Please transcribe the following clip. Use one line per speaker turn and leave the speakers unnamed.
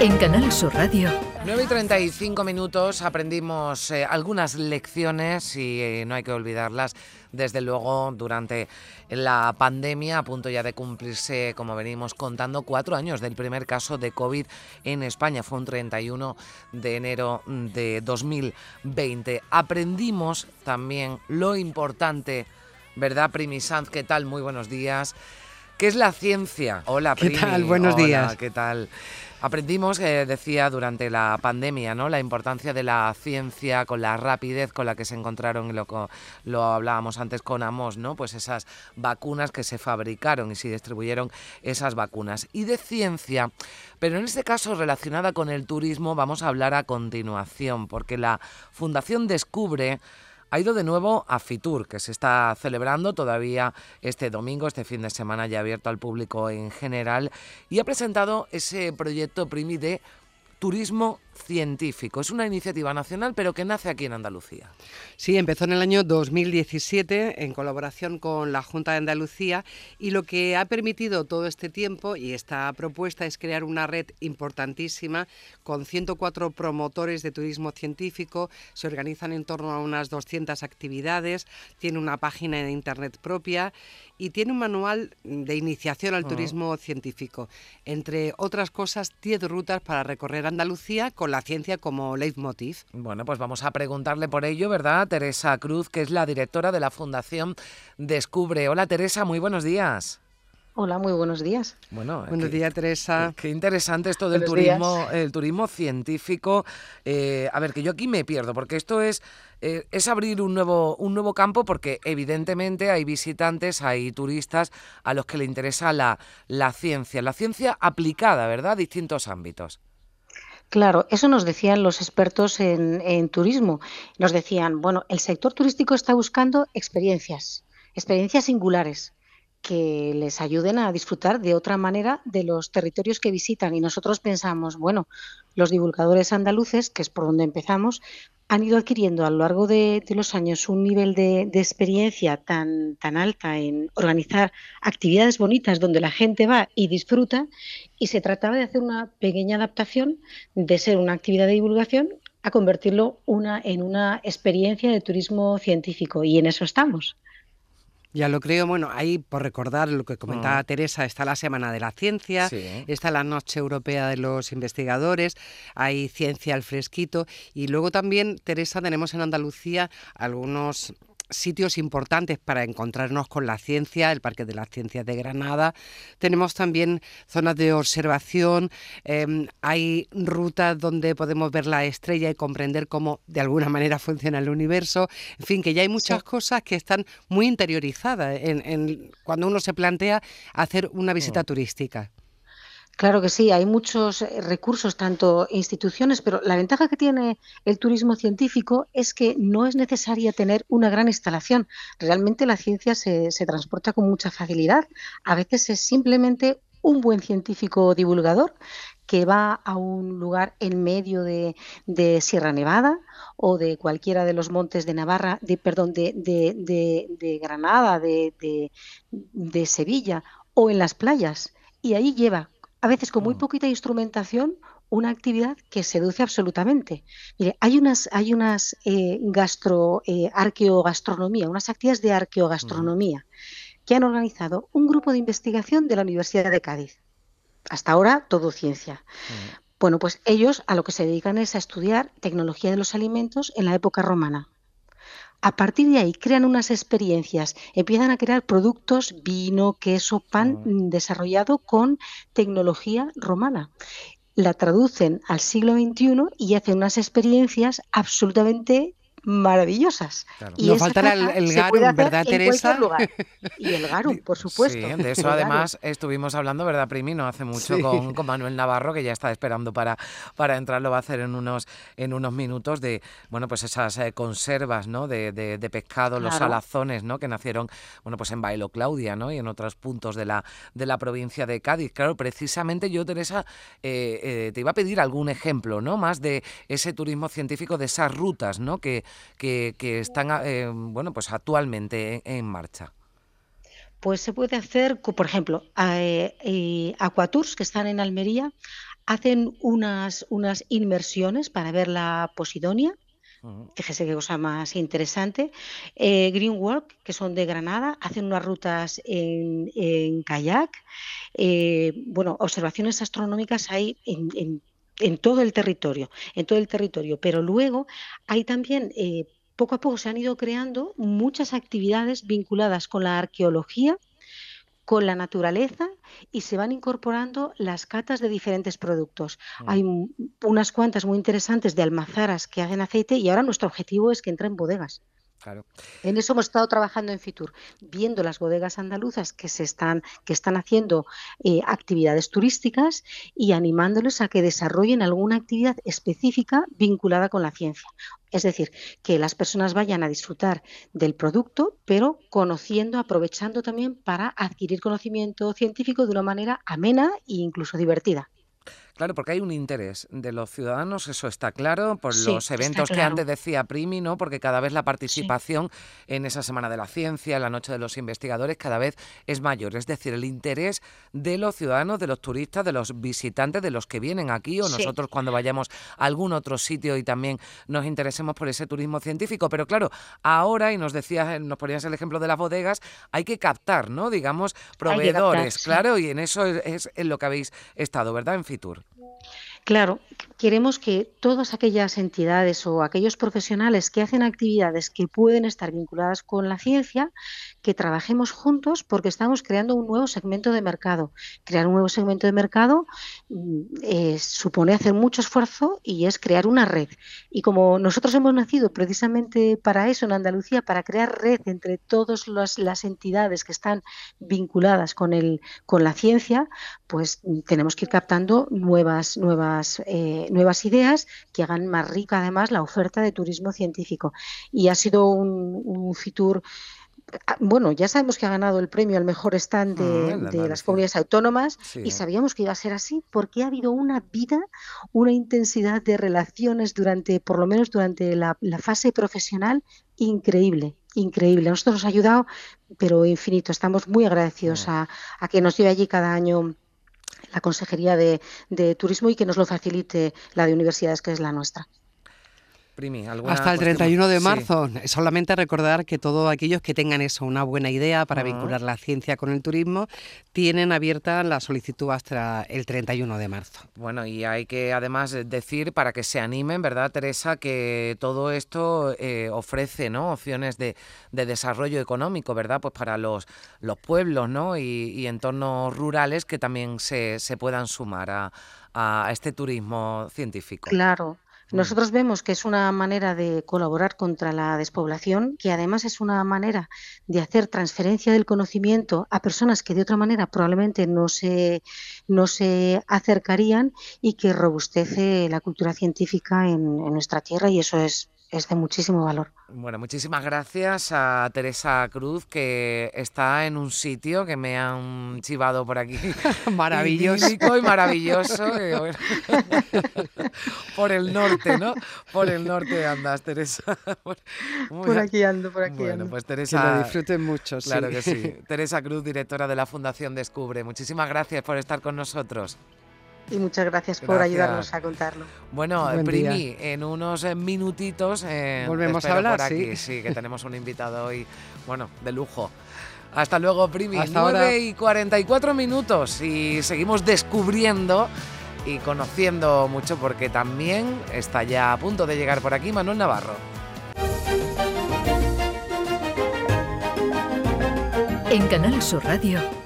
En Canal Sur Radio.
9 y 35 minutos aprendimos eh, algunas lecciones y eh, no hay que olvidarlas. Desde luego, durante la pandemia, a punto ya de cumplirse, como venimos contando, cuatro años del primer caso de COVID en España. Fue un 31 de enero de 2020. Aprendimos también lo importante, ¿verdad, Primi Sanz? ¿Qué tal? Muy buenos días. ¿Qué es la ciencia? Hola,
Primi. ¿Qué tal? Buenos
Hola,
días.
¿Qué tal? Aprendimos, eh, decía, durante la pandemia, ¿no? La importancia de la ciencia con la rapidez con la que se encontraron, y lo, lo hablábamos antes con Amos, ¿no? Pues esas vacunas que se fabricaron y se distribuyeron esas vacunas. Y de ciencia, pero en este caso relacionada con el turismo, vamos a hablar a continuación, porque la Fundación Descubre ha ido de nuevo a Fitur, que se está celebrando todavía este domingo, este fin de semana ya abierto al público en general, y ha presentado ese proyecto Primi de turismo científico. Es una iniciativa nacional, pero que nace aquí en Andalucía.
Sí, empezó en el año 2017 en colaboración con la Junta de Andalucía y lo que ha permitido todo este tiempo y esta propuesta es crear una red importantísima con 104 promotores de turismo científico. Se organizan en torno a unas 200 actividades, tiene una página de internet propia y tiene un manual de iniciación al ah. turismo científico. Entre otras cosas, 10 rutas para recorrer Andalucía con la ciencia como leitmotiv.
Bueno, pues vamos a preguntarle por ello, ¿verdad? Teresa Cruz, que es la directora de la Fundación Descubre. Hola Teresa, muy buenos días.
Hola, muy buenos días.
Bueno, buenos días, Teresa.
Qué, interesante esto del turismo, el turismo científico. Eh, a ver, que yo aquí me pierdo, porque esto es eh, es abrir un nuevo un nuevo campo, porque evidentemente hay visitantes, hay turistas a los que le interesa la, la ciencia, la ciencia aplicada, ¿verdad? Distintos ámbitos.
Claro, eso nos decían los expertos en, turismo. Nos decían, bueno, el sector turístico está buscando experiencias, experiencias singulares que les ayuden a disfrutar de otra manera de los territorios que visitan. Y nosotros pensamos, bueno, los divulgadores andaluces, que es por donde empezamos, han ido adquiriendo a lo largo de, los años un nivel de, experiencia tan, tan alta en organizar actividades bonitas donde la gente va y disfruta, y se trataba de hacer una pequeña adaptación de ser una actividad de divulgación a convertirlo una, en una experiencia de turismo científico, y en eso estamos.
Ya lo creo. Bueno, ahí, por recordar lo que comentaba mm. Teresa, está la Semana de la Ciencia, está la Noche Europea de los Investigadores, hay Ciencia al Fresquito y luego también, Teresa, tenemos en Andalucía algunos sitios importantes para encontrarnos con la ciencia, el Parque de las Ciencias de Granada. Tenemos también zonas de observación, em, hay rutas donde podemos ver la estrella y comprender cómo de alguna manera funciona el universo. En fin, que ya hay muchas cosas que están muy interiorizadas en, cuando uno se plantea hacer una visita mm. turística.
Claro que sí, hay muchos eh, recursos, tanto instituciones, pero la ventaja que tiene el turismo científico es que no es necesaria tener una gran instalación. Realmente la ciencia se, transporta con mucha facilidad. A veces es simplemente un buen científico divulgador que va a un lugar en medio de, Sierra Nevada o de cualquiera de los montes de Navarra, de, perdón, de, de Granada, de Sevilla o en las playas. Y ahí lleva a veces con muy mm. poquita instrumentación, una actividad que seduce absolutamente. Mire, hay unas, hay unas eh, gastro, eh, arqueogastronomía, unas actividades de arqueogastronomía mm. que han organizado un grupo de investigación de la Universidad de Cádiz. Hasta ahora, todo ciencia. Mm. Bueno, pues ellos a lo que se dedican es a estudiar tecnología de los alimentos en la época romana. A partir de ahí crean unas experiencias, empiezan a crear productos, vino, queso, pan mm, desarrollado con tecnología romana. La traducen al siglo XXI y hacen unas experiencias absolutamente maravillosas.
Y Nos faltará el, garum, ¿verdad, Teresa?
Y el garum, por supuesto.
Sí, de eso además estuvimos hablando, ¿verdad, Primi? No hace mucho con, con, Manuel Navarro, que ya está esperando para, para entrar, lo va a hacer en unos, en unos minutos, de bueno pues esas eh, conservas ¿no? de, de, pescado, los salazones ¿no? que nacieron bueno pues en Bailo Claudia ¿no? y en otros puntos de la, de la provincia de Cádiz. Claro, precisamente yo, Teresa, eh, eh, te iba a pedir algún ejemplo ¿no? más de ese turismo científico, de esas rutas ¿no? que, que, están eh, bueno, pues actualmente en, marcha?
Pues se puede hacer, por ejemplo, eh, Aquatours, que están en Almería, hacen unas, unas inmersiones para ver la Posidonia, Fíjese qué cosa más interesante. Eh, Greenwalk, que son de Granada, hacen unas rutas en, kayak. Eh, bueno, observaciones astronómicas hay en, todo el territorio, en todo el territorio. Pero luego hay también eh, poco a poco se han ido creando muchas actividades vinculadas con la arqueología, con la naturaleza y se van incorporando las catas de diferentes productos. Mm. Hay unas cuantas muy interesantes de almazaras que hacen aceite y ahora nuestro objetivo es que entren en bodegas. En eso hemos estado trabajando en Fitur, viendo las bodegas andaluzas que se están, que están haciendo eh, actividades turísticas y animándoles a que desarrollen alguna actividad específica vinculada con la ciencia. Es decir, que las personas vayan a disfrutar del producto, pero conociendo, aprovechando también para adquirir conocimiento científico de una manera amena e incluso divertida.
Claro, porque hay un interés de los ciudadanos, eso está claro, por los eventos que antes decía Primi, ¿no? Porque cada vez la participación en esa Semana de la Ciencia, en la Noche de los Investigadores, cada vez es mayor. Es decir, el interés de los ciudadanos, de los turistas, de los visitantes, de los que vienen aquí o nosotros cuando vayamos a algún otro sitio y también nos interesemos por ese turismo científico. Pero claro, ahora, y nos decías, nos ponías el ejemplo de las bodegas, hay que captar, ¿no? Digamos, proveedores, claro, y en eso es, en lo que habéis estado, ¿verdad? En Fitur. Yeah.
Claro, queremos que todas aquellas entidades o aquellos profesionales que hacen actividades que pueden estar vinculadas con la ciencia, que trabajemos juntos porque estamos creando un nuevo segmento de mercado. Crear un nuevo segmento de mercado mm, eh, supone hacer mucho esfuerzo y es crear una red. Y como nosotros hemos nacido precisamente para eso en Andalucía, para crear red entre todas las entidades que están vinculadas con, el, con la ciencia, pues mm, tenemos que ir captando nuevas, nuevas, eh, nuevas ideas que hagan más rica además la oferta de turismo científico. Y ha sido un, un Fitur ah, bueno, ya sabemos que ha ganado el premio al mejor stand de, mm, las comunidades autónomas y sabíamos que iba a ser así porque ha habido una vida, una intensidad de relaciones durante, por lo menos durante la, fase profesional, increíble, increíble. A nosotros nos ha ayudado, pero infinito. Estamos muy agradecidos a, a que nos lleve allí cada año la Consejería de, Turismo y que nos lo facilite la de universidades, que es la nuestra.
Hasta el 31 de marzo. Solamente recordar que todos aquellos que tengan eso, una buena idea para vincular la ciencia con el turismo, tienen abierta la solicitud hasta el 31 de marzo.
Bueno, y hay que además decir, para que se animen, ¿verdad, Teresa? Que todo esto eh, ofrece ¿no? opciones de, desarrollo económico, ¿verdad? Pues para los, los pueblos ¿no? y, entornos rurales que también se, se puedan sumar a, a este turismo científico.
Claro. Nosotros vemos que es una manera de colaborar contra la despoblación, que además es una manera de hacer transferencia del conocimiento a personas que de otra manera probablemente no se, no se acercarían y que robustece la cultura científica en nuestra tierra y eso es es de muchísimo valor.
Bueno, muchísimas gracias a Teresa Cruz, que está en un sitio que me han chivado por aquí.
maravilloso.
Y maravilloso. por el norte, ¿no? Por el norte andas, Teresa.
por aquí ando, por aquí
bueno, pues Teresa...
Que lo disfruten mucho,
Claro que sí. Teresa Cruz, directora de la Fundación Descubre. Muchísimas gracias por estar con nosotros
y muchas gracias, por ayudarnos a contarlo.
Bueno, Primi, en unos eh, minutitos
eh, volvemos a hablar,
aquí. Sí. que tenemos un invitado hoy, bueno, de lujo. Hasta luego, Primi. Hasta 9 y 44 minutos y seguimos descubriendo y conociendo mucho porque también está ya a punto de llegar por aquí Manuel Navarro.
En Canal Sur Radio.